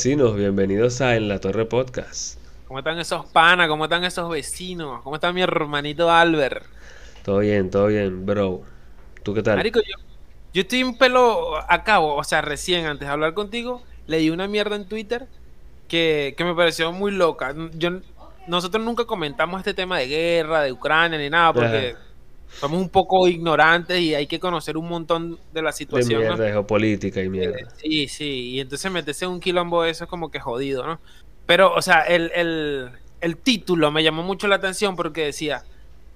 vecinos, bienvenidos a En la Torre Podcast. ¿Cómo están esos panas? ¿Cómo están esos vecinos? ¿Cómo está mi hermanito Albert? Todo bien, todo bien, bro. ¿Tú qué tal? Marico, yo, yo estoy un pelo a cabo, o sea, recién antes de hablar contigo, leí una mierda en Twitter que, que me pareció muy loca. Yo, nosotros nunca comentamos este tema de guerra, de Ucrania, ni nada, porque Ajá. Somos un poco ignorantes y hay que conocer un montón de la De situación. ¿no? mierda, de geopolítica y Eh, mierda. Sí, sí, y entonces meterse en un quilombo de eso es como que jodido, ¿no? Pero, o sea, el, el, el título me llamó mucho la atención porque decía,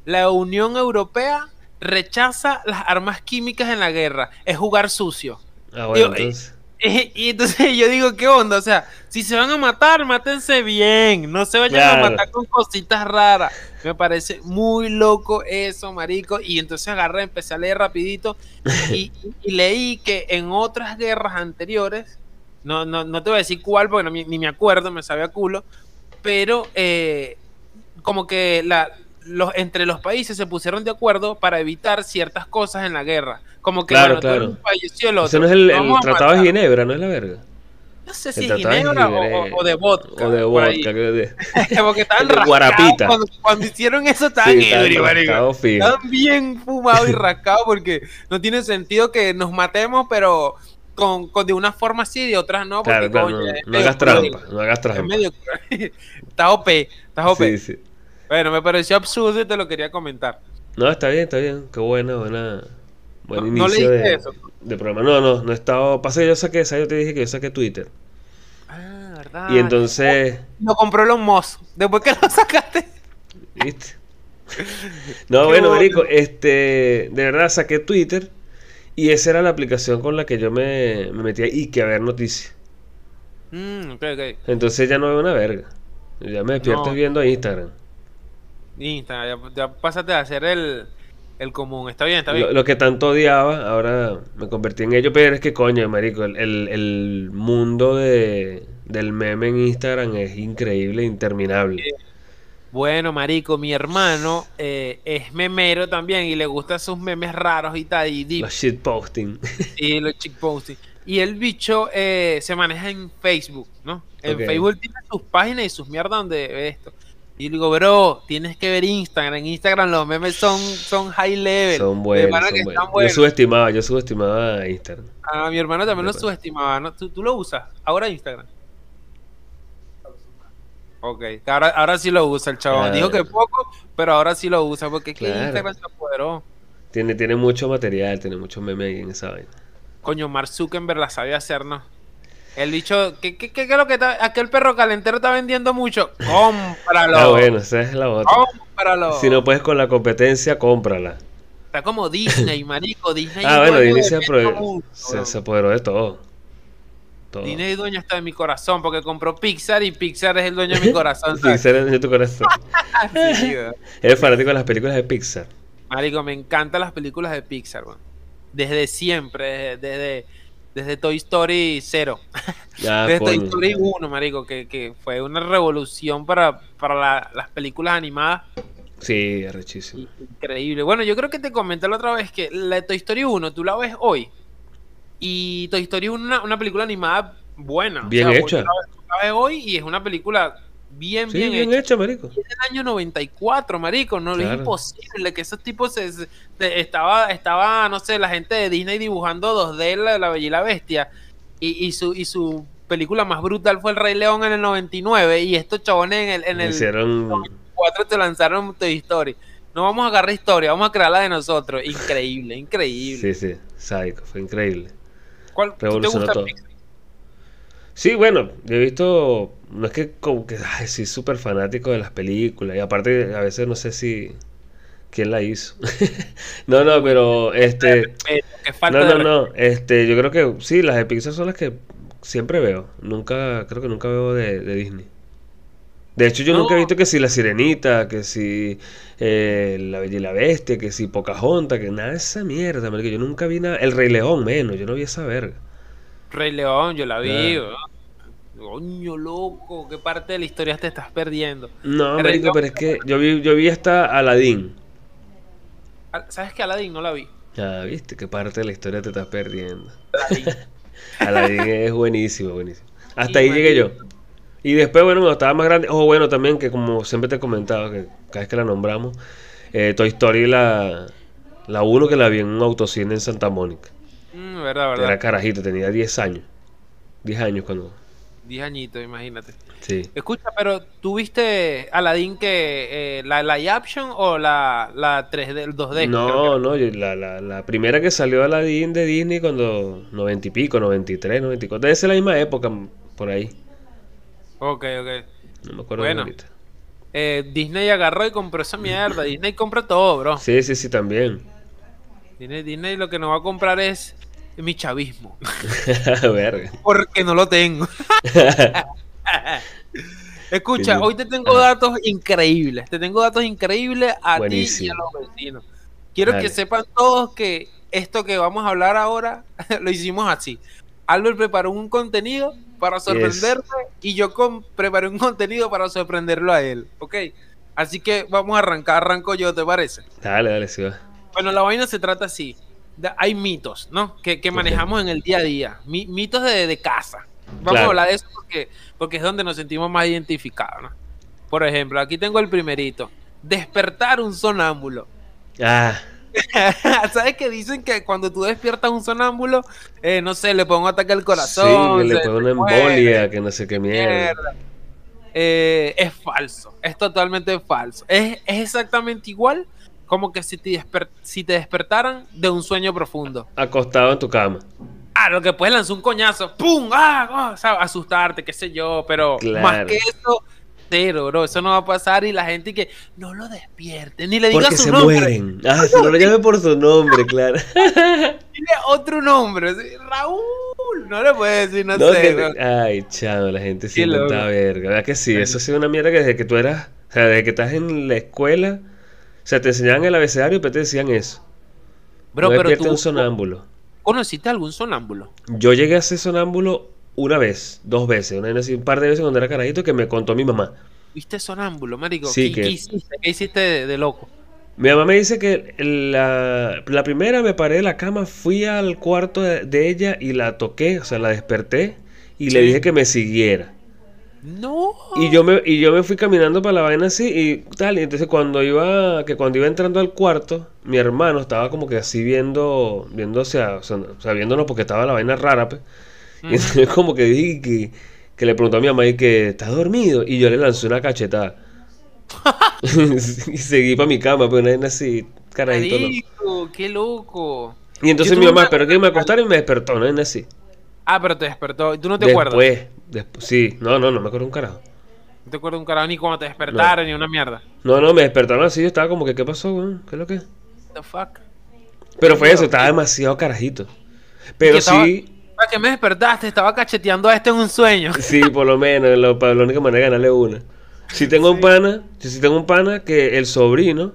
la Unión Europea rechaza las armas químicas en la guerra, es jugar sucio. Ah, bueno, entonces. Y, y entonces yo digo, ¿qué onda? O sea, si se van a matar, mátense bien, no se vayan Claro. a matar con cositas raras. Me parece muy loco eso, marico. Y entonces agarré, empecé a leer rapidito y, y leí que en otras guerras anteriores, no, no, no te voy a decir cuál porque no ni me acuerdo, me sabe a culo, pero eh, como que la, los, entre los países se pusieron de acuerdo para evitar ciertas cosas en la guerra. Como que Claro, bueno, claro. un el otro. Ese no es el, el Tratado de. Ginebra, no es la verga. No sé El si de Ginebra o, o- de vodka. O de vodka. que de- Porque estaban el rascados. Cuando, cuando hicieron eso estaban Sí, fijo. Estaban bien fumados y rascados porque no tiene sentido que nos matemos, pero con, con de una forma sí y de otras no. Porque, Claro, claro, coño, no, no hagas trampa, no hagas trampa. medio. Está OP, está OP. Sí, sí. Bueno, me pareció absurdo y te lo quería comentar. No, está bien, está bien. Qué buena, buena. Buen No- no inicio leíste de, eso. de programa. No, no, no he estado. Pasa que yo saqué esa, yo te dije que yo saqué Twitter. Ah, verdad. Y entonces. Lo compró Elon Musk. Después que lo sacaste. ¿Viste? No, bueno, marico, este, de verdad saqué Twitter y esa era la aplicación con la que yo me, me metía y que a ver noticias. Mm, ok, ok. Entonces ya no veo una verga. Ya me despierto No. viendo Instagram. Instagram, ya, ya pásate a hacer el, el común. Está bien, está bien. lo que tanto odiaba, ahora me convertí en ello, pero es que coño, marico, el, el- el mundo de, del meme en Instagram es increíble, interminable. Bueno, marico, mi hermano eh, es memero también y le gustan sus memes raros y tal, y deep, Los shitposting. y los chick posting. Y el bicho eh, se maneja en Facebook, ¿no? En Ok. Facebook tiene sus páginas y sus mierdas donde ve esto. Y digo, bro, tienes que ver Instagram. En Instagram los memes son, son high level. Son buenos, pana son que buenos. están buenos. Yo subestimaba, yo subestimaba a Instagram. A mi hermano también lo De pana. subestimaba, ¿no? ¿Tú, tú lo usas? Ahora Instagram. Ok, ahora, ahora sí lo usa el chabón. Claro. Dijo que poco, pero ahora sí lo usa porque es que Claro. Instagram se apoderó. Tiene, tiene mucho material, tiene mucho meme ahí en esa vaina. Coño, Mark Zuckerberg la sabe hacer, ¿no? El bicho, ¿qué, qué, qué, qué es lo que está? Aquel perro calentero está vendiendo mucho. Cómpralo. Ah, bueno, esa es la otra. Cómpralo. Si no puedes con la competencia, cómprala. Está como Disney, marico. Disney Ah, bueno, dueño Disney se, mundo, se, se apoderó de todo. Todo. Disney es dueño hasta de mi corazón porque compró Pixar y Pixar es el dueño de mi corazón. Pixar es de tu corazón. Sí. Eres fanático de las películas de Pixar. Marico, me encantan las películas de Pixar, weón. Desde siempre, desde, desde, desde Toy Story 0. Ah, desde Toy. Story 1, marico, que, que fue una revolución para, para la- las películas animadas. Sí, arrechísimo. Increíble. Bueno, yo creo que te comenté la otra vez que la de Toy Story 1, tú la ves hoy. Y Toy Story 1 es una, una película animada buena. o Bien sea, hecha. la ves hoy y es una película bien, Sí, bien, bien hecha. hecho, marico. Y es del año 94, marico, no Claro. es imposible que esos tipos se, se- estaba estaba no sé, la gente de Disney dibujando 2D la, la Bella y la Bestia y, y su y su película más brutal fue El Rey León en el 99 y estos chabones en el en el Hicieron. 4 te lanzaron Toy Story. No vamos a agarrar historia, vamos a crearla de nosotros. Increíble, increíble. Sí, sí, sádico, fue increíble. ¿Cuál ¿tú te gusta todo. Pixar? Sí, bueno, yo he visto, no es que como que, ay, sí, súper fanático de las películas, y aparte a veces no sé si, quién la hizo. No, no, pero, este, no, no, no, este, yo creo que sí, las de Pixar son las que siempre veo, nunca, creo que nunca veo de, de Disney. De hecho, yo No. nunca he visto que si La Sirenita, que si eh, La Bella y la Bestia, que si Pocahontas, que nada de esa mierda, yo nunca vi nada, El Rey León, menos, yo no vi esa verga. Rey León, yo la vi. Claro. Coño, loco, ¿qué parte de la historia te estás perdiendo? No, marico, pero es que yo vi, yo vi hasta Aladdin. Al- ¿Sabes que Aladdin no la vi? Ah, viste, qué parte de la historia te estás perdiendo. Aladdin. Aladdin es buenísimo, buenísimo. Hasta ahí llegué yo. Y después, bueno, cuando estaba más grande, ojo, bueno, también que como siempre te he comentado, que cada vez que la nombramos, eh, Toy Story la, la 1 que la vi en un autocine en Santa Mónica. Mm, verdad, verdad. Era carajito, tenía 10 años. 10 años cuando... 10 añitos, imagínate. Sí. Escucha, pero ¿tú viste Aladdin que eh, la live action o la, la 3D, el 2D? creo No, no, yo- la, la, la primera que salió Aladdin de Disney cuando 90 y pico, 93, 94, debe ser la misma época, por ahí. Ok, ok. No me acuerdo Bueno. ahorita. Eh, Disney agarró y compró esa mierda. Disney compra todo, bro. Sí, sí, sí, también. Disney, Disney lo que nos va a comprar es mi chavismo. Verga. Porque no lo tengo. Escucha, hoy te tengo datos increíbles. Te tengo datos increíbles a ti y a los vecinos. Quiero Dale. que sepan todos que esto que vamos a hablar ahora lo hicimos así. Albert preparó un contenido para sorprenderme y yo con- preparé un contenido para sorprenderlo a él. ¿Ok? Así que vamos a arrancar. Arranco yo, ¿te parece? Dale, dale, sí va. Bueno, la vaina se trata así. Hay mitos, ¿no? Que, que manejamos en el día a día. Mi- mitos de, de casa. Vamos Claro. a hablar de eso porque, porque es donde nos sentimos más identificados, ¿no? Por ejemplo, aquí tengo el primerito. Despertar un sonámbulo. Ah, ¿Sabes que dicen que cuando tú despiertas un sonámbulo, eh, no sé, le pongo ataque al sí, corazón? que le pone una embolia, que no sé qué mierda. mierda? Eh, es falso, es totalmente falso. Es, es exactamente igual como que si te, si te despertaran de un sueño profundo. Acostado en tu cama. Ah, lo que puedes lanzar un coñazo, ¡pum! ¡Ah! ah, o sea, asustarte, qué sé yo, pero Claro. más que eso, cero, bro. Eso no va a pasar y la gente que no lo despierte, ni le diga Porque su se nombre, mueren. Ah, si no lo llame por su nombre, claro. dile otro nombre. Raúl, no le puedes decir, no, No, sé. que bro. te- Ay, chavo, la gente se inventa verga. ¿Verdad que sí? Eso ha sido una mierda que desde que tú eras, o sea, desde que estás en la escuela, sea, te enseñaban el abecedario y después te decían eso. Bro, no pero tú un sonámbulo. conociste algún sonámbulo. Yo llegué a ser sonámbulo una vez, dos veces, una vez un par de veces cuando era carajito que me contó mi mamá. ¿Viste sonámbulo, marico? Sí, ¿Qué, que- qué hiciste? ¿Qué hiciste de, de loco? Mi mamá me dice que la, la primera me paré de la cama, fui al cuarto de, de ella y la toqué, o sea, la desperté y le dije que me siguiera. No. Y yo me, y yo me fui caminando para la vaina así y tal. Y entonces cuando iba, que cuando iba entrando al cuarto, mi hermano estaba como que así viendo, viendo hacia, o sea, o sea, viéndonos porque estaba la vaina rara, pues. Y Ujú. entonces como que dije que, que le preguntó a mi mamá y que estás dormido. Y yo le lancé una cachetada. y seguí para mi cama, pero una vaina así, carajito, ¿no? Marico, qué loco. Y entonces mi mamá una- esperó que me acostara y me despertó, ¿no? Vaina así. Ah, pero te despertó. ¿Y tú no te acuerdas? Después, sí, no, no, no me acuerdo un carajo. No te acuerdas un carajo ni cuando te despertaron ni una mierda. No, no, me despertaron así, yo estaba como que, ¿qué pasó, weón? ¿Qué es lo que? es? The fuck. Pero fue eso, estaba demasiado carajito. Pero estaba- sí, ¿Para qué me despertaste? Estaba cacheteando a este en un sueño. sí, por lo menos, lo, para la única manera de ganarle una. Si tengo un pana, si tengo un pana que el sobrino,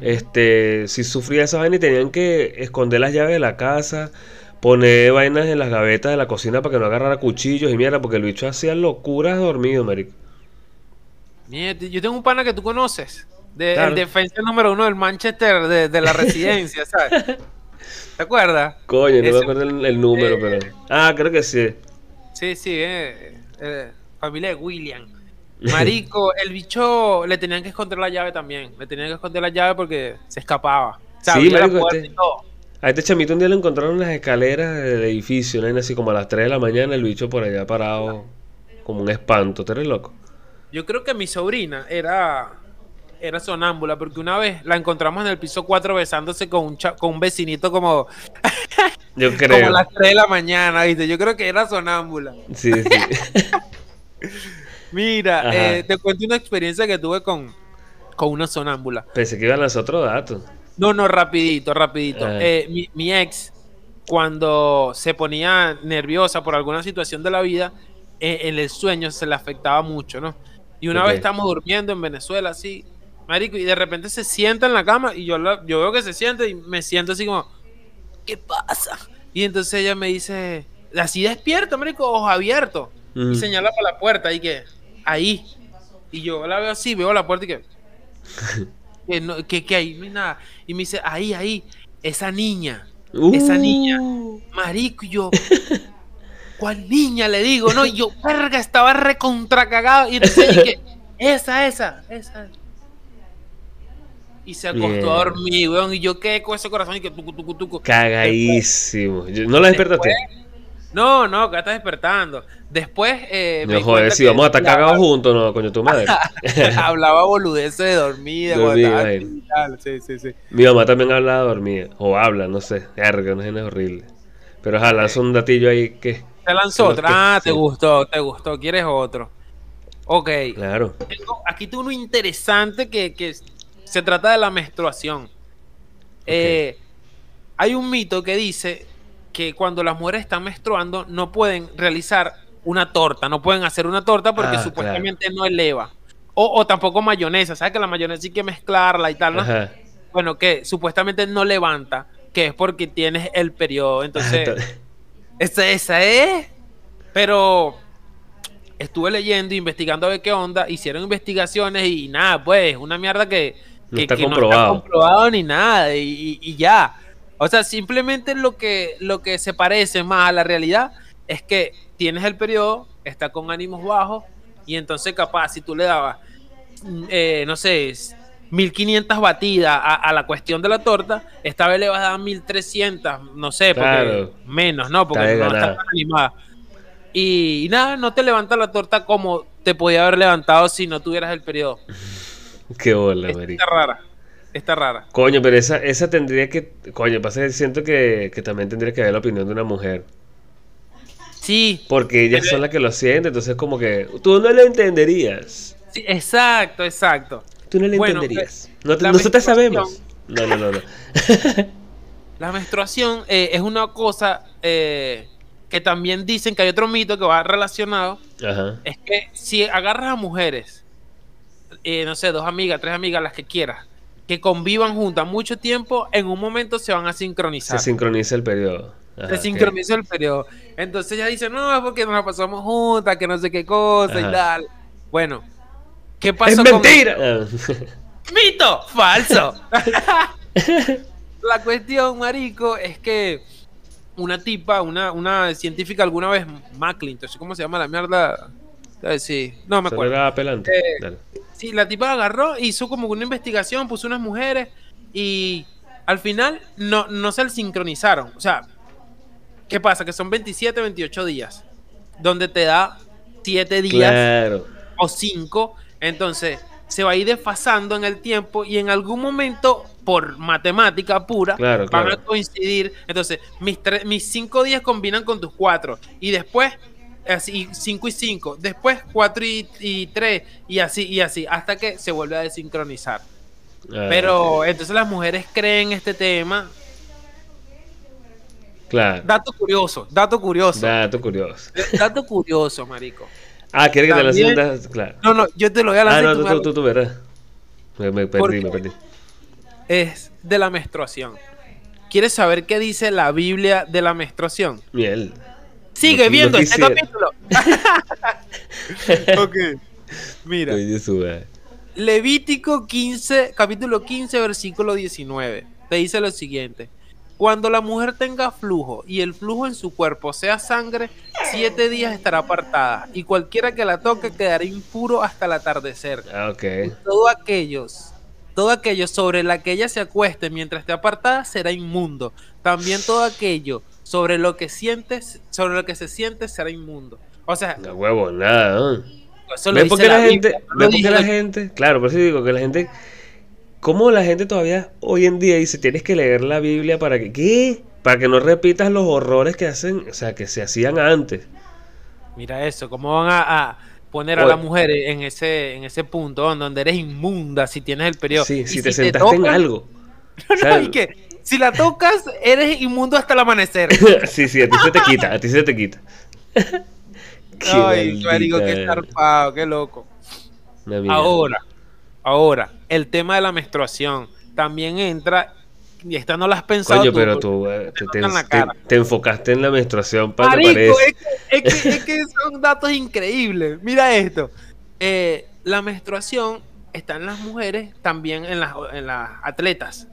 este, si sufría esa vaina y tenían que esconder las llaves de la casa, poner vainas en las gavetas de la cocina para que no agarrara cuchillos y mierda, porque el bicho hacía locuras dormido, marico. Mierda, yo tengo un pana que tú conoces. De, Claro. El defensa número uno del Manchester de, de la residencia, ¿sabes? ¿Te acuerdas? Coño, no me acuerdo el, el número, eh, pero... Ah, creo que sí. Sí, sí, eh, eh, familia de William. Marico, el bicho le tenían que esconder la llave también. Le tenían que esconder la llave porque se escapaba. O sea, Sí, marico, puerta este- y todo. A este chamito un día lo encontraron en las escaleras del edificio, ¿no? así como a las 3 de la mañana, el bicho por allá parado, como un espanto, ¿tú eres loco? Yo creo que mi sobrina era, era sonámbula porque una vez la encontramos en el piso 4 besándose con un, cha- con un vecinito como, Yo como creo. a las 3 de la mañana, ¿viste? Yo creo que era sonámbula. Sí, sí. Mira, eh, te cuento una experiencia que tuve con, con una sonámbula. Pensé que iba a lanzar otro dato. No, no, rapidito, rapidito. Ah. Eh, mi, mi ex, cuando se ponía nerviosa por alguna situación de la vida, eh, en el sueño se le afectaba mucho, ¿no? Y una vez estamos durmiendo en Venezuela, así, marico, y de repente se sienta en la cama y yo, la- yo veo que se sienta y me siento así como, ¿qué pasa? Y entonces ella me dice, así despierta, marico, ojos abiertos. Mm. Y señala para la puerta y que, ahí. Y yo la veo así, veo la puerta y que, que, no, que, que ahí no hay nada. Y me dice, ahí, ahí, esa niña, esa niña. Uh. marico, y yo, ¿cuál niña? Le digo, no, y yo, verga, estaba recontra cagado. Y entonces dije, esa, esa, esa. Y se acostó Bien. a dormir, weón. Y yo quedé con ese corazón y que tucu, tucu, tucu. Cagadísimo. Yo- ¿No la despertaste? No, no, que estás despertando. Después, eh, No joder, si vamos a estar cagados juntos, no, coño, tu madre. Hablaba boludeces de dormida, Dormida, y tal, Sí, sí, sí. Mi mamá también hablaba dormida. O habla, no sé. Verga, no es horrible. Pero ojalá, lanza un datillo ahí que. Te lanzó otra. que Ah, te sí. gustó, te gustó. ¿Quieres otro? Ok. Claro. Tengo- aquí tengo uno interesante que, que se trata de la menstruación. Eh, hay un mito que dice que cuando las mujeres están menstruando no pueden realizar una torta, no pueden hacer una torta porque Ah, supuestamente no eleva. O, o tampoco mayonesa, ¿sabes que la mayonesa hay que mezclarla y tal, ¿no? Ajá. Bueno, que supuestamente no levanta, que es porque tienes el periodo. Entonces, esa, esa es. Pero estuve leyendo, investigando a ver qué onda, hicieron investigaciones y nada, pues, una mierda que, No que- está que no comprobado. está comprobado ni nada, y, y- y ya. O sea, simplemente lo que, lo que se parece más a la realidad es que tienes el periodo, está con ánimos bajos, y entonces capaz si tú le dabas, mm, eh, no sé, 1500 batidas a, a la cuestión de la torta, esta vez le vas a dar 1300, no sé, porque menos, ¿no? Porque Está no está ganada. tan animada. Y, y nada, no te levanta la torta como te podía haber levantado si no tuvieras el periodo. Qué bola, Está rara. Está rara. Coño, pero esa, esa tendría que. Coño, pasa que siento que, que también tendría que haber la opinión de una mujer. Sí, Porque ellas Pero- son las que lo sienten, entonces como que. Tú no lo entenderías. sí, exacto, exacto. Tú no lo Bueno, entenderías. No te- menstruación- sabemos. No, no, no, no. La menstruación eh, es una cosa eh, que también dicen que hay otro mito que va relacionado. Ajá. Es que si agarras a mujeres, eh, no sé, dos amigas, tres amigas, las que quieras, que convivan juntas mucho tiempo, en un momento se van a Se sincronizar. sincroniza el periodo. Ajá, se sincroniza el periodo. Entonces ella dice, no, es porque nos la pasamos juntas, que no sé qué cosa Ajá. y tal. Bueno, ¿qué ¡Es pasó con mentira! Ah. ¡Mito! ¡Falso! La cuestión, marico, es que una tipa, una, una científica alguna vez, McClintosh, ¿cómo se llama la mierda? Sí, no me acuerdo. era pelante. Eh, Dale. Sí, la tipa agarró, hizo como una investigación, puso unas mujeres y al final no, no se sincronizaron. O sea, ¿qué pasa? Que son 27, 28 días, donde te da 7 días Claro. o 5, entonces se va a ir desfasando en el tiempo y en algún momento, por matemática pura, Claro, van claro. a coincidir. Entonces, mis, mis 5 días combinan con tus 4 y después, así, 5 y 5, después 4 y 3 y así y así, hasta que se vuelve a desincronizar. Ah, Pero entonces las mujeres creen este tema. Claro. Dato curioso, dato curioso. Dato curioso. Dato curioso, marico. Ah, ¿quieres que te También- sientas? Claro. No, no, yo te lo voy a Ah, lanzar. y no, tú tú, tú, tú, verás. Me, me ¿Por perdí, me perdí. es de la menstruación. ¿Quieres saber qué dice la Biblia de la menstruación? Miel. Sigue Lo- viendo lo este capítulo. ok. Mira. Levítico 15, capítulo 15, versículo 19. Te dice lo siguiente. Cuando la mujer tenga flujo y el flujo en su cuerpo sea sangre, siete días estará apartada y cualquiera que la toque quedará impuro hasta el atardecer. Ah, ok. todo aquellos, todo aquello sobre la que ella se acueste mientras esté apartada será inmundo. También todo aquello sobre lo que sientes, sobre lo que se siente será inmundo. O sea, No huevo, nada. ¿no? eso lo ¿Ves por qué la, gente, Biblia, no lo ves por qué la la- gente, claro, por eso digo que la gente, ¿cómo la gente todavía hoy en día dice tienes que leer la Biblia para que, ¿qué? Para que no repitas los horrores que hacen, o sea, que se hacían antes. Mira eso, cómo van a, a poner a Oye. la mujer en ese, en ese punto donde eres inmunda si tienes el periodo. Sí, Y si te sentaste en tocas- algo. No, O sea, y que si la tocas, eres inmundo hasta el amanecer. sí, sí, a ti se te quita, a ti se te quita. Qué Ay, marico, qué zarpado, qué loco. Ahora, ahora, el tema de la menstruación también entra, y esta no la has pensado Coño, tú, pero tú eh, te, te- en la te- cara. te enfocaste en la menstruación para parece. es que, es, que, es que son datos increíbles. Mira esto. Eh, la menstruación está en las mujeres, también en las, en las atletas.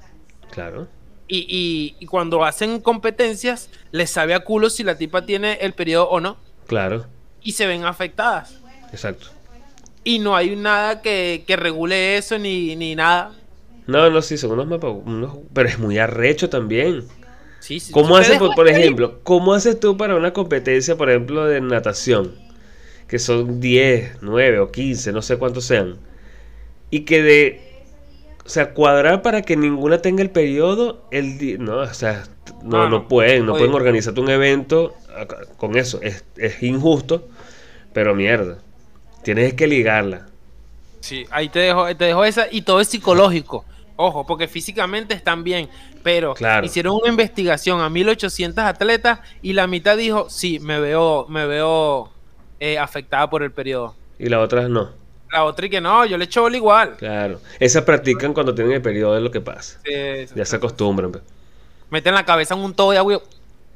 Claro. Y, y- y cuando hacen competencias, les sabe a culo si la tipa tiene el periodo o no. Claro, Y se ven afectadas. exacto. Y no hay nada que, que regule eso ni, ni nada. No, no, sí, son unos mapas, unos- pero es muy arrecho también. Sí, sí, ¿Cómo haces, por, por ejemplo, cómo haces tú para una competencia, por ejemplo, de natación? Que son 10, 9 o 15, no sé cuántos sean. Y que de... O sea, cuadrar para que ninguna tenga el periodo, el no, o sea, no, No, no pueden, no Oye. pueden organizarte un evento con eso. Es, es injusto, pero mierda. Tienes que ligarla. Sí, ahí te dejo, te dejo esa y todo es psicológico. Ojo, porque físicamente están bien, pero Claro. hicieron una investigación a 1800 atletas y la mitad dijo, sí, me veo, me veo eh, afectada por el periodo. Y las otras no. La otra y que no, yo le echo bola igual. Claro. Esas practican cuando tienen el periodo de lo que pasa. Ya se acostumbran. pues. meten la cabeza en un todo de agua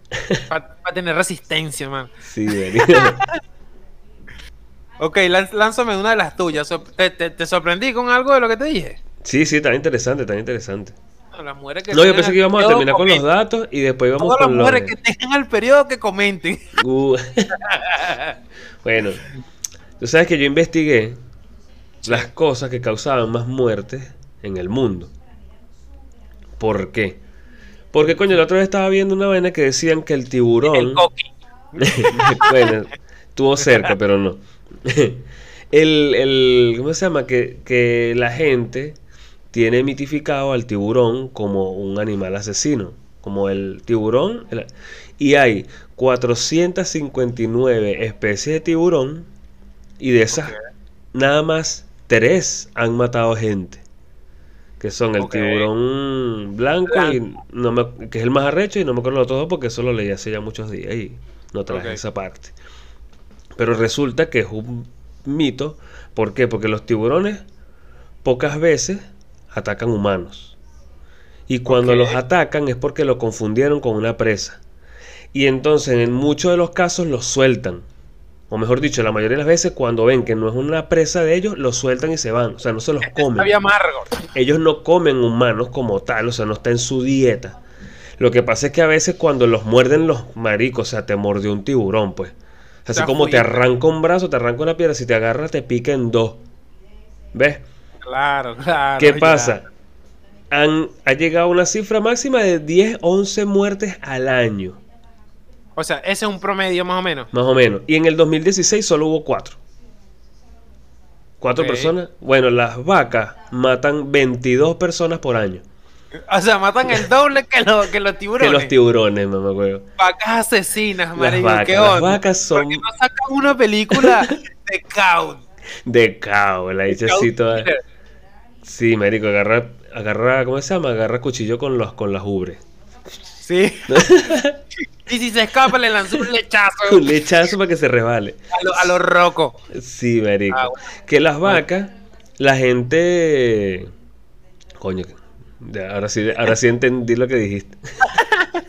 para tener resistencia, man. Sí. Ok, lán- lánzame una de las tuyas. ¿Te, te, te sorprendí con algo de lo que te dije? Sí, sí, tan interesante, tan interesante. No, las mujeres que No, yo pensé que íbamos a terminar con los datos y después íbamos Todas las con los... mujeres que tengan el periodo que comenten. Uh. bueno, tú sabes que yo investigué las cosas que causaban más muertes en el mundo. ¿Por qué? Porque, coño, la otra vez estaba viendo una vaina que decían que el tiburón... El coqui. bueno, estuvo cerca, pero no. el, el- ¿cómo se llama? Que, que la gente tiene mitificado al tiburón como un animal asesino. Como el tiburón. el- y hay 459 especies de tiburón. Y de esas, nada más tres han matado gente. Que son el tiburón blanco, y no me- que es el más arrecho y no me acuerdo dos porque eso lo leí hace ya muchos días y no traje esa parte. Pero resulta que es un mito. ¿Por qué? Porque los tiburones pocas veces atacan humanos. Y cuando los atacan es porque lo confundieron con una presa. Y entonces en muchos de los casos los sueltan. O mejor dicho, la mayoría de las veces cuando ven que no es una presa de ellos, los sueltan y se van. O sea, no se los comen amargo. ellos no comen humanos como tal, o sea, no está en su dieta. Lo que pasa es que a veces cuando los muerden los maricos, o sea, te mordió un tiburón, pues. Así como te arranca un brazo, te arranca una piedra, si te agarra te pica en dos. ¿Ves? Claro, claro. ¿Qué ya. pasa? Han, ha llegado una cifra máxima de 10, 11 muertes al año, O sea, ese es un promedio más o menos. más o menos. Y en el 2016 solo hubo 4. ¿Cuatro Ok. personas? Bueno, las vacas matan 22 personas por año. O sea, matan el doble que, lo- que los tiburones. Que los tiburones, mamá huevo. Vacas asesinas, Las marico. vacas, ¿Qué las onda? vacas son ¿Por qué no sacan una película de Count? de cao, la dicha así toda. Sí, marico, agarra, agarra, ¿cómo se llama? Agarra cuchillo con los, con las ubres. Sí. y si se escapa, le lanzó un lechazo Un lechazo para que se resbale. a los lo rocos. Sí, marico. Ah, bueno. Que las vacas, la gente. Coño, ya, ahora sí, ahora sí entendí lo que dijiste.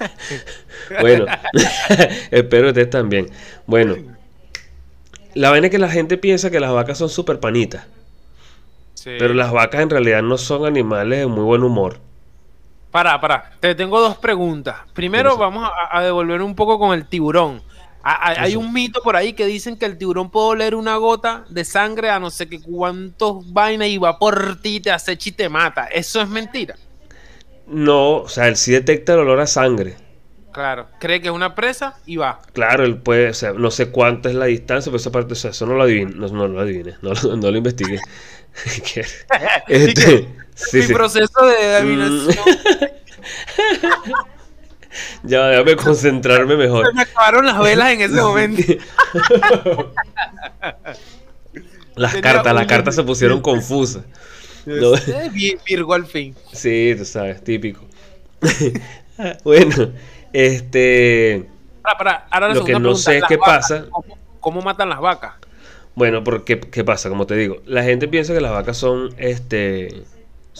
bueno, espero que ustedes también. Bueno, la vaina es que la gente piensa que las vacas son súper panitas. Sí. Pero las vacas en realidad no son animales de muy buen humor. Para, para. Te tengo dos preguntas. Primero, vamos a, a devolver un poco con el tiburón. A- a- hay un mito por ahí que dicen que el tiburón puede oler una gota de sangre a no sé qué cuántos vainas y va por ti, te acecha y te mata. Eso es mentira. No, o sea, él sí detecta el olor a sangre. Claro. Cree que es una presa y va. Claro, él puede, o sea, no sé cuánto es la distancia, pero esa parte, o sea, eso no lo adivine, no, no lo adivine, no, lo- no lo investigué. Este, sí, Mi sí. proceso de adivinación. Ya, déjame concentrarme mejor. Se me acabaron las velas en ese momento. Las Tenía cartas, las cartas se pusieron confusas. No. Eh, Vi- Virgo al fin. Sí, tú sabes, típico. bueno, este, Para, para, ahora la Lo que no pregunta, sé es qué vacas, pasa. ¿Cómo, cómo matan las vacas? bueno, porque qué pasa, como te digo, la gente piensa que las vacas son, este,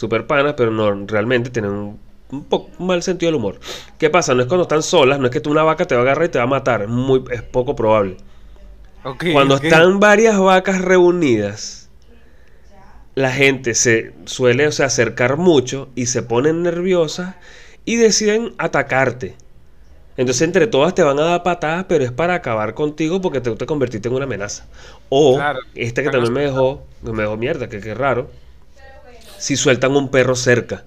super panas, pero no, realmente tienen un, un poco un mal sentido del humor. ¿Qué pasa? No es cuando están solas, no es que tú una vaca te va a agarrar y te va a matar, es muy, es poco probable. Cuando están varias vacas reunidas, la gente se suele o sea, acercar mucho y se ponen nerviosas y deciden atacarte. Entonces entre todas te van a dar patadas, pero es para acabar contigo porque te, te convertiste en una amenaza. O Claro. este que también me dejó, me dejó mierda, que que raro. Si sueltan un perro cerca.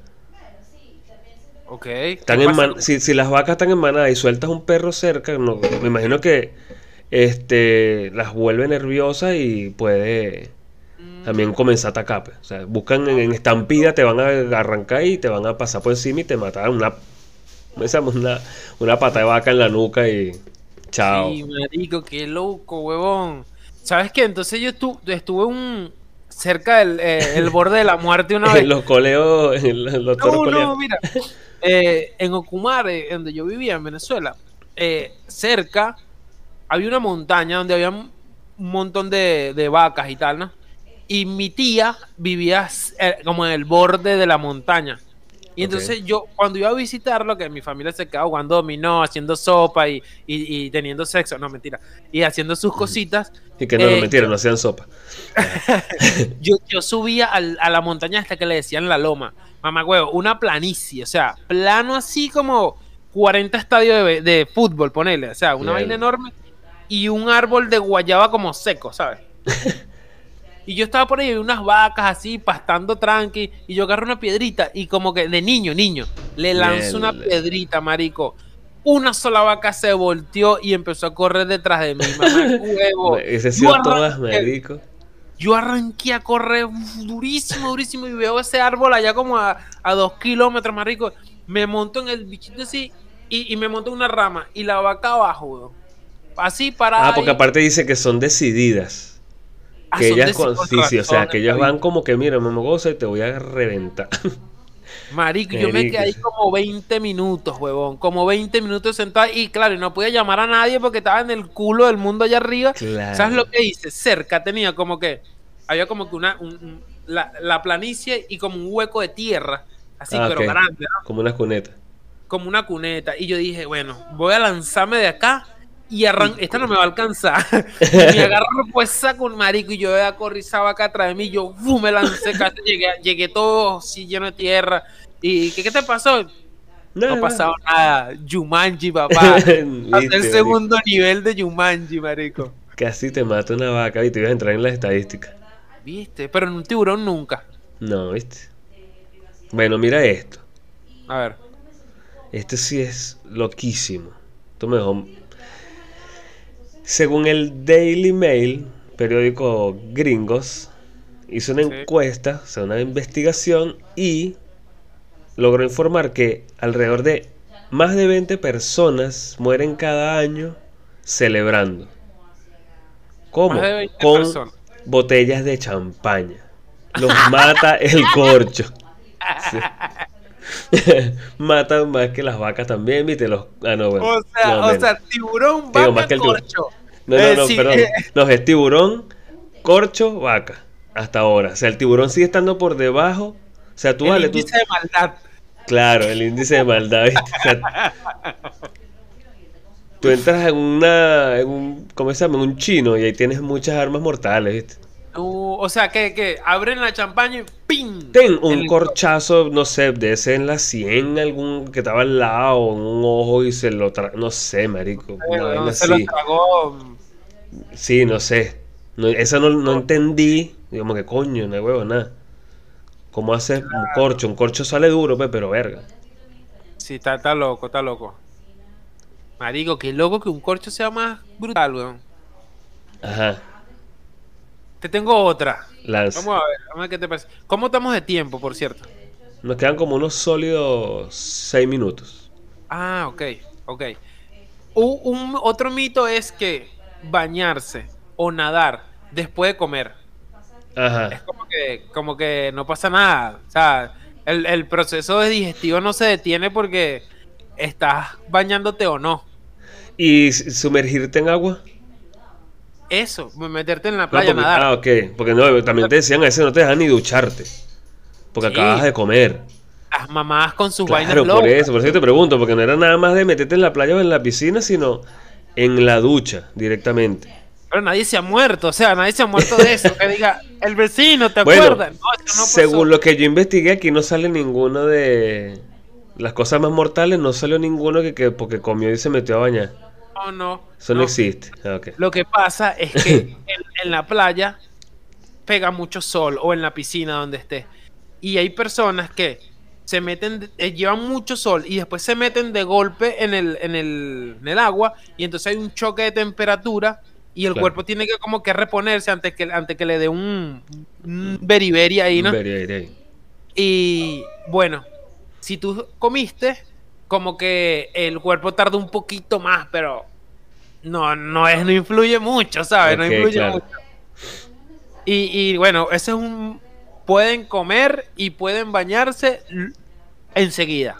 Ok. Están ¿qué en man- si, si las vacas están en manada y sueltas un perro cerca, no- me imagino que este las vuelve nerviosas y puede también comenzar a atacar. pues. O sea, buscan en, en estampida, te van a arrancar y te van a pasar por encima y te matan una, una, una pata de vaca en la nuca y chao. Sí, marico, qué loco, huevón. ¿Sabes qué? Entonces yo estu- estuve un cerca del eh, el borde de la muerte una vez. Los coleos, en los, No, no, mira. Eh, en Ocumare, donde yo vivía en Venezuela, eh, cerca había una montaña donde había un montón de, de vacas y tal, ¿no? Y mi tía vivía como en el borde de la montaña. Y entonces yo, cuando iba a visitarlo, que mi familia se quedaba jugando dominó, haciendo sopa y, y- y teniendo sexo, no, mentira, y haciendo sus cositas, Y que no, no, eh, mentira, no hacían sopa. yo, yo subía al- a la montaña hasta que le decían la loma. Mamá huevo, una planicie, o sea, plano así como 40 estadios de, de fútbol, ponele, o sea, una Bien. vaina enorme y un árbol de guayaba como seco, ¿sabes? y yo estaba por ahí, vi unas vacas así, pastando tranqui, y yo agarro una piedrita y como que de niño, niño, le lanzo una piedrita, marico. Una sola vaca se volteó y empezó a correr detrás de mí, mamá huevo. Ese sido todas, marico. yo arranqué a correr durísimo, durísimo y veo ese árbol allá como a, a dos kilómetros, marico. Me monto en el bichito así y, y me monto en una rama y la vaca abajo, weón. Así para. Ah, porque aparte dice que son decididas. Que ellas, con- sí, sí, o sea, que ellas van como que, mira, me goza y te voy a reventar. Marico, yo me quedé ahí como 20 minutos, huevón. Como 20 minutos sentado y claro, y no podía llamar a nadie porque estaba en el culo del mundo allá arriba. Claro. ¿Sabes lo que hice? Cerca tenía como que. Había como que una. un- un- la, la planicie y como un hueco de tierra. Así, Ah, pero grande, ¿no? Como una cuneta. como una cuneta. Y yo dije, bueno, voy a lanzarme de acá y arran esta no me va a alcanzar. y me agarro pues saco un marico y yo ya corrí esa vaca atrás de mí. Yo ¡fu! me lancé, casi llegué, llegué todo así lleno de tierra. ¿Y qué, qué te pasó? No ha pasado nada. Jumanji, papá. Hasta el segundo nivel de Jumanji, marico. marico. Casi te mata una vaca y te ibas a entrar en las estadísticas. ¿Viste? Pero en un tiburón nunca. No, ¿viste? Bueno, mira esto. A ver. Este sí es loquísimo. Esto me dejó- Según el Daily Mail, periódico gringos, hizo una Sí. encuesta, o sea, una investigación y logró informar que alrededor de más de 20 personas mueren cada año celebrando. ¿Cómo? Más de 20 Con personas. botellas de champaña. Los mata el corcho. Sí. Matan más que las vacas también, viste los. Ah, no, bueno. O sea, no, o sea, tiburón, Digo, vaca, más que el tiburón. corcho. No, no, no, sí, perdón. No, es tiburón, corcho, vaca. Hasta ahora. O sea, el tiburón sigue estando por debajo. O sea, tú el vale, tú. índice de maldad. Claro, el índice de maldad, ¿viste? O sea, tú entras en una. En un, ¿Cómo se llama? En un chino y ahí tienes muchas armas mortales, ¿viste? O sea, que, que abren la champaña y ¡ping! Ten un El- corchazo, no sé, de ese en la 100, algún que estaba al lado, en un ojo y se lo tra... No sé, marico. Una vaina se lo así. tragó. Sí, no sé. No, esa no, no entendí. Digamos que coño, no hay huevo, nada. ¿Cómo haces un corcho? Un corcho sale duro, pe, pero verga. Sí, está, está loco, está loco. Marico, qué loco que un corcho sea más brutal, weón. Ajá. Te tengo otra. Vamos a ver, vamos a ver qué te parece. ¿Cómo estamos de tiempo, por cierto? Nos quedan como unos sólidos 6 minutos. Ah, ok, ok. Un, otro mito es que bañarse o nadar después de comer. Es como que, como que no pasa nada. O sea, el, el proceso de digestivo no se detiene porque estás bañándote o no. ¿Y sumergirte en agua? Eso, meterte en la No, playa a porque- nadar. ah, ok. Porque no, también te decían a veces no te dejan ni ducharte. Porque Sí. acabas de comer. Las mamás con sus vainas Claro, por locas. eso, por eso te pregunto, porque no era nada más de meterte en la playa o en la piscina, sino en la ducha directamente. Pero nadie se ha muerto, o sea, nadie se ha muerto de eso. Que diga, el vecino, ¿te Bueno, acuerdas? No, no. Según lo que yo investigué, aquí no sale ninguno de, las cosas más mortales no salió ninguno que, que porque comió y se metió a bañar. No, no. Eso no, existe. Lo que pasa es que en, en la playa pega mucho sol o en la piscina donde esté. Y hay personas que se meten, eh, llevan mucho sol y después se meten de golpe en el, en el, en el agua y entonces hay un choque de temperatura y el Claro. cuerpo tiene que como que reponerse antes que, antes que le dé un, un beriberi ahí, ¿no? Ahí. Y bueno, si tú comiste, como que el cuerpo tarda un poquito más, pero no, no es, no influye mucho, ¿sabes? no influye claro. mucho. Y, y bueno, ese es un. Pueden comer y pueden bañarse enseguida.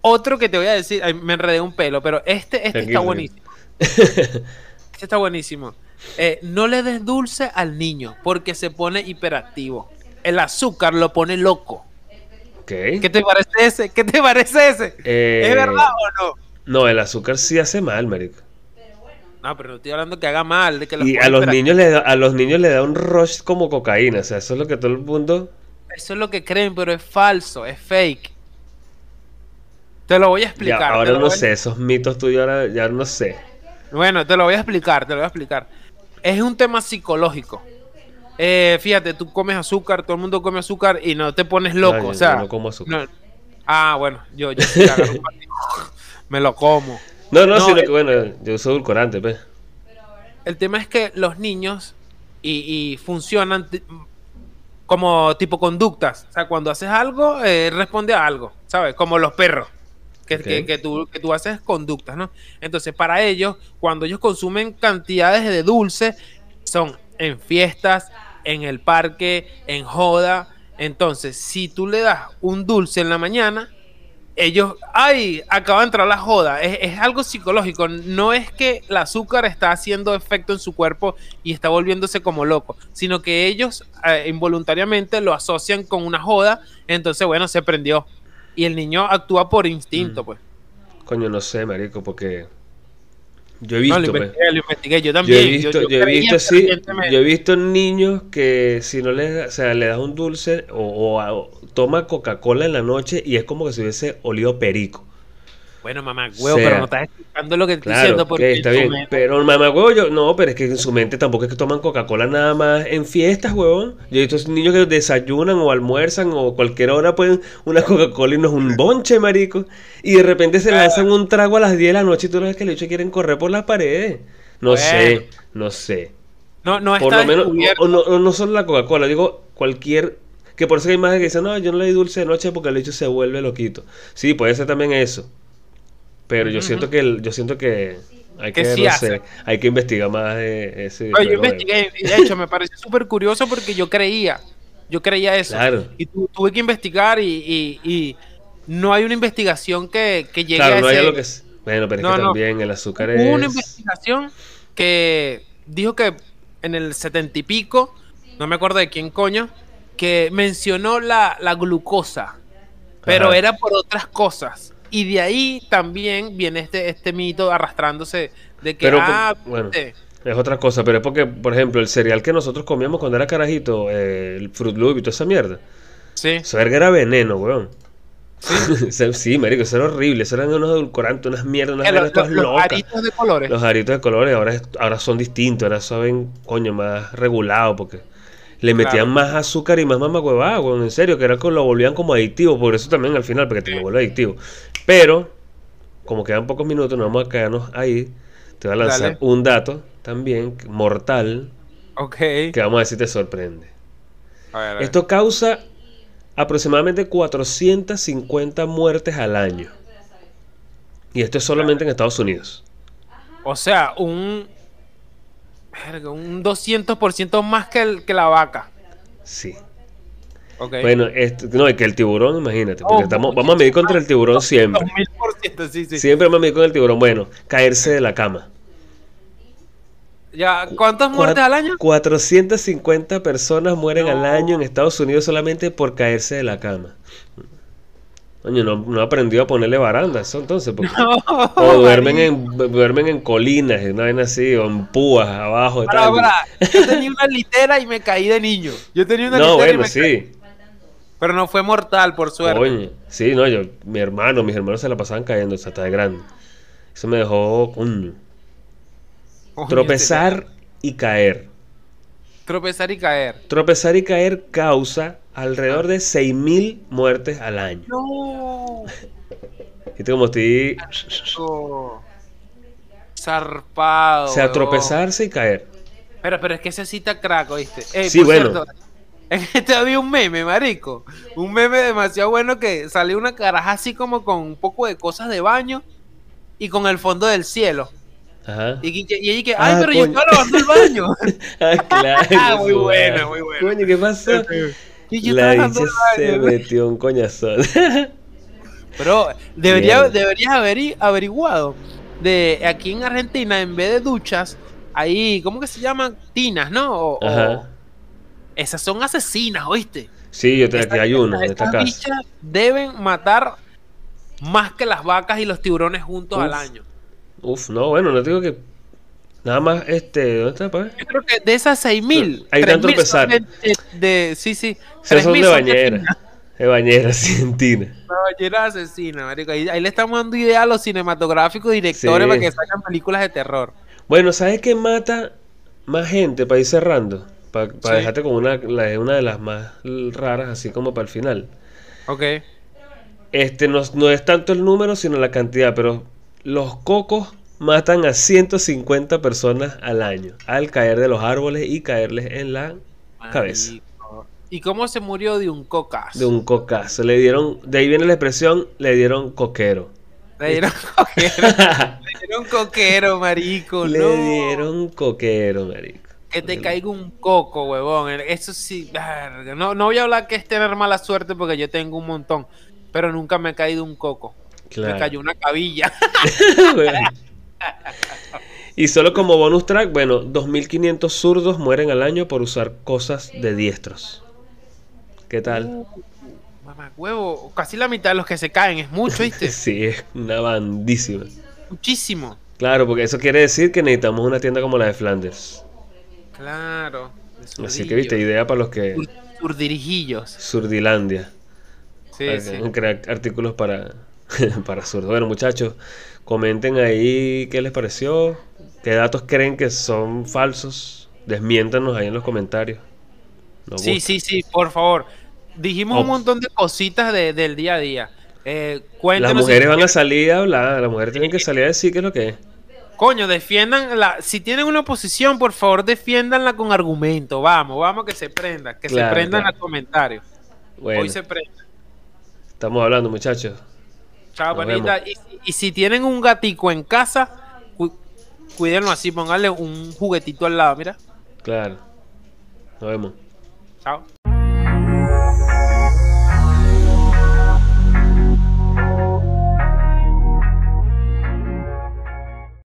Otro que te voy a decir, ay, me enredé un pelo, pero este, este está buenísimo. Este está buenísimo. Eh, no le des dulce al niño porque se pone hiperactivo. El azúcar lo pone loco. ¿Qué te parece ese? ¿Qué te parece ese? Eh, ¿Es verdad o no? No, el azúcar sí hace mal, marico. No, pero no estoy hablando que haga mal, de que los Y a los niños le da, a los niños le da un rush como cocaína, o sea, eso es lo que todo el mundo Eso es lo que creen, pero es falso, es fake. Te lo voy a ya, explicar. te ahora no voy sé, esos mitos tuyos ahora ya no sé. Bueno, te lo voy a explicar, te lo voy a explicar. Es un tema psicológico. Eh, fíjate, tú comes azúcar, todo el mundo come azúcar y no te pones loco, o sea. yo no como azúcar. no- Ah, bueno, yo, yo sí agarro un patito, me lo como. No, no, No, sino eh, que bueno, yo uso edulcorante, pues. El tema es que los niños y, y funcionan como tipo conductas. O sea, cuando haces algo, eh, responde a algo, ¿sabes? Como los perros. Que- que tú, que tú haces conductas, ¿no? Entonces, para ellos, cuando ellos consumen cantidades de dulce, son en fiestas, en el parque, en joda. Entonces, si tú le das un dulce en la mañana, ellos, ay, acaba de entrar la joda. Es, es algo psicológico. No es que el azúcar está haciendo efecto en su cuerpo y está volviéndose como loco, sino que ellos eh, involuntariamente lo asocian con una joda. Entonces, bueno, se prendió. Y el niño actúa por instinto, Mm. pues. Coño, no sé, marico, porque yo he No, visto, lo pues. investigué, lo investigué. Yo Yo también. he visto, yo, he creía visto sí, yo he visto niños que si no les, o sea, le das un dulce o, o toma Coca-Cola en la noche y es como que si hubiese olido perico. Bueno, mamá, huevo, sea, pero no estás explicando lo que estoy Claro, diciendo porque está bien. Pero mamá, huevo, yo, no, pero es que en su mente tampoco es que toman Coca-Cola nada más en fiestas, huevón. Yo he visto niños que desayunan o almuerzan o cualquier hora pueden una Coca-Cola y no es un bonche, marico. Y de repente se lanzan un trago a las 10 de la noche y tú ves que hecho quieren correr por las paredes. No Bueno. sé, no sé. No, no Por está lo menos, o no, o no solo la Coca-Cola, digo cualquier... Que por eso hay imágenes que dicen, no, yo no le di dulce de noche porque el hecho se vuelve loquito. Sí, puede ser también eso. Pero yo siento que el- yo siento que hay que, Que sí no hace. sé, hay que investigar más de ese Oye, yo investigué, de hecho me pareció súper curioso porque yo creía, yo creía eso. Claro. Y tu- tuve que investigar y, y- y no hay una investigación que, que llegue Claro, a no hay ese... algo que es... Bueno, pero es No, que no. también el azúcar Hubo una es... investigación que dijo que en el setenta y pico, no me acuerdo de quién coño, que mencionó la, la glucosa, pero Ajá. era por otras cosas. Y de ahí también viene este, este mito arrastrándose de que, Pero, ah, bueno. Es otra cosa, pero es porque, por ejemplo, el cereal que nosotros comíamos cuando era carajito, eh, el Fruit Loop y toda esa mierda, sí, eso era veneno, weón. Sí, sí, marico, eso era horrible, eso eran unos edulcorantes, unas mierdas, unas Eh, vainas los, todas los locas. aritos de colores. Los aritos de colores ahora, es- ahora son distintos, ahora saben, coño, más regulados porque le metían Claro. más azúcar y más mamacuevada, weón, en serio, que era que lo volvían como adictivo, por eso también al final, porque te lo vuelve adictivo. Pero, como quedan pocos minutos, no vamos a quedarnos ahí, te voy a lanzar Dale. un dato también mortal Ok. que vamos a si te sorprende. A ver, a ver. Esto causa aproximadamente 450 muertes al año. Y esto es solamente en Estados Unidos. O sea, un. Verga, Un 200% más que, el, que la vaca. Sí. Ok. Bueno, no, es que el tiburón, imagínate, porque Oh, estamos, vamos a medir contra el tiburón siempre. 2000%, sí, sí. Siempre vamos a medir con el tiburón. Bueno, caerse de la cama. Ya, ¿cuántas muertes al año? 450 personas mueren al año en Estados Unidos solamente por caerse de la cama. Coño, no, no aprendió a ponerle barandas, eso entonces, porque- o duermen en, duermen en colinas, una vaina así, o en púas abajo. y Pará, tal. pará. Yo tenía una litera y me caí de niño. Yo tenía una No, litera y bueno, me caí. sí. Pero no fue mortal, por suerte. Sí, no, yo, mi hermano, mis hermanos se la pasaban cayendo, o sea, hasta de grande. Eso me dejó. Coño, Tropezar y caer. Tropezar y caer. Tropezar y caer causa alrededor de 6.000 muertes al año. No. ¿Viste cómo estoy? Zarpado. O sea, tropezarse y caer. Pero, pero es que ese cita crack, ¿oíste? Ey, Sí, bueno. cierto, en este había un meme, marico. Un meme demasiado bueno que salió una caraja así como con un poco de cosas de baño y con el fondo del cielo. Ajá. Y, que- y ella que, ay, Ah, pero yo coño. estaba lavando el baño. Ah, claro. Muy su buena, madre. muy buena. Coño, ¿qué pasó? y yo La estaba lavando se el baño. metió un coñazón. Pero debería, deberías haber averiguado de aquí en Argentina, en vez de duchas, hay, ¿cómo que se llaman? Tinas, ¿no? O- esas son asesinas, ¿oíste? Sí, yo te, aquí hay uno en estas esta casa. bichas deben matar más que las vacas y los tiburones juntos Uf. al año. Uf, no, bueno, no digo que. Nada más, este. ¿Dónde está, pa? Yo creo que de esas 6000, Hay 3000 tanto pesar. de, de- de- sí, sí, Esas son 3000 de bañera. De bañera, sí, en tina. Una bañera asesina, marico. Ahí, ahí le estamos dando idea a los cinematográficos directores Sí. para que saquen películas de terror. Bueno, ¿sabes qué mata más gente para ir cerrando? Para Sí. dejarte con una, la- una de las más raras, así como para el final. Ok. Este no, no es tanto el número, sino la cantidad, pero los cocos matan a 150 personas al año al caer de los árboles y caerles en la cabeza. ¿Y cómo se murió de un cocazo? De un cocazo. Le dieron, de ahí viene la expresión, le dieron coquero. Le dieron coquero. le dieron coquero, marico. le no. dieron coquero, marico. Que te caiga un coco, huevón. Eso sí. No, no voy a hablar que es tener mala suerte porque yo tengo un montón. Pero nunca me ha caído un coco. Claro. Me cayó una cabilla. Bueno. Y solo como bonus track, bueno, 2.500 zurdos mueren al año por usar cosas de diestros. ¿Qué tal? Mamá, huevo. Casi la mitad de los que se caen. Es mucho, ¿viste? Sí, es una bandísima. Muchísimo. Claro, porque eso quiere decir que necesitamos una tienda como la de Flanders. Claro. de Así que, viste, idea para los que... Sur- Surdirijillos. Surdilandia. Sí, sí. crear artículos para, para zurdos. Bueno, muchachos, comenten ahí qué les pareció, qué datos creen que son falsos. Desmiéntanos ahí en los comentarios. Nos Sí, gusta. sí, sí, por favor. Dijimos Oh. un montón de cositas de- del día a día. Eh, Las si mujeres van a salir a hablar, las mujeres tienen que salir a decir qué es lo que es. Coño, defiendan la. Si tienen una oposición, por favor, defiéndanla con argumento. Vamos, vamos que se prenda, que Claro, se prendan claro. los comentarios. Bueno, Hoy se prenda. estamos hablando, muchachos. Chao, panita. Y, y si tienen un gatico en casa, cu- cuídenlo así, pónganle un juguetito al lado, mira. Claro. Nos vemos. Chao.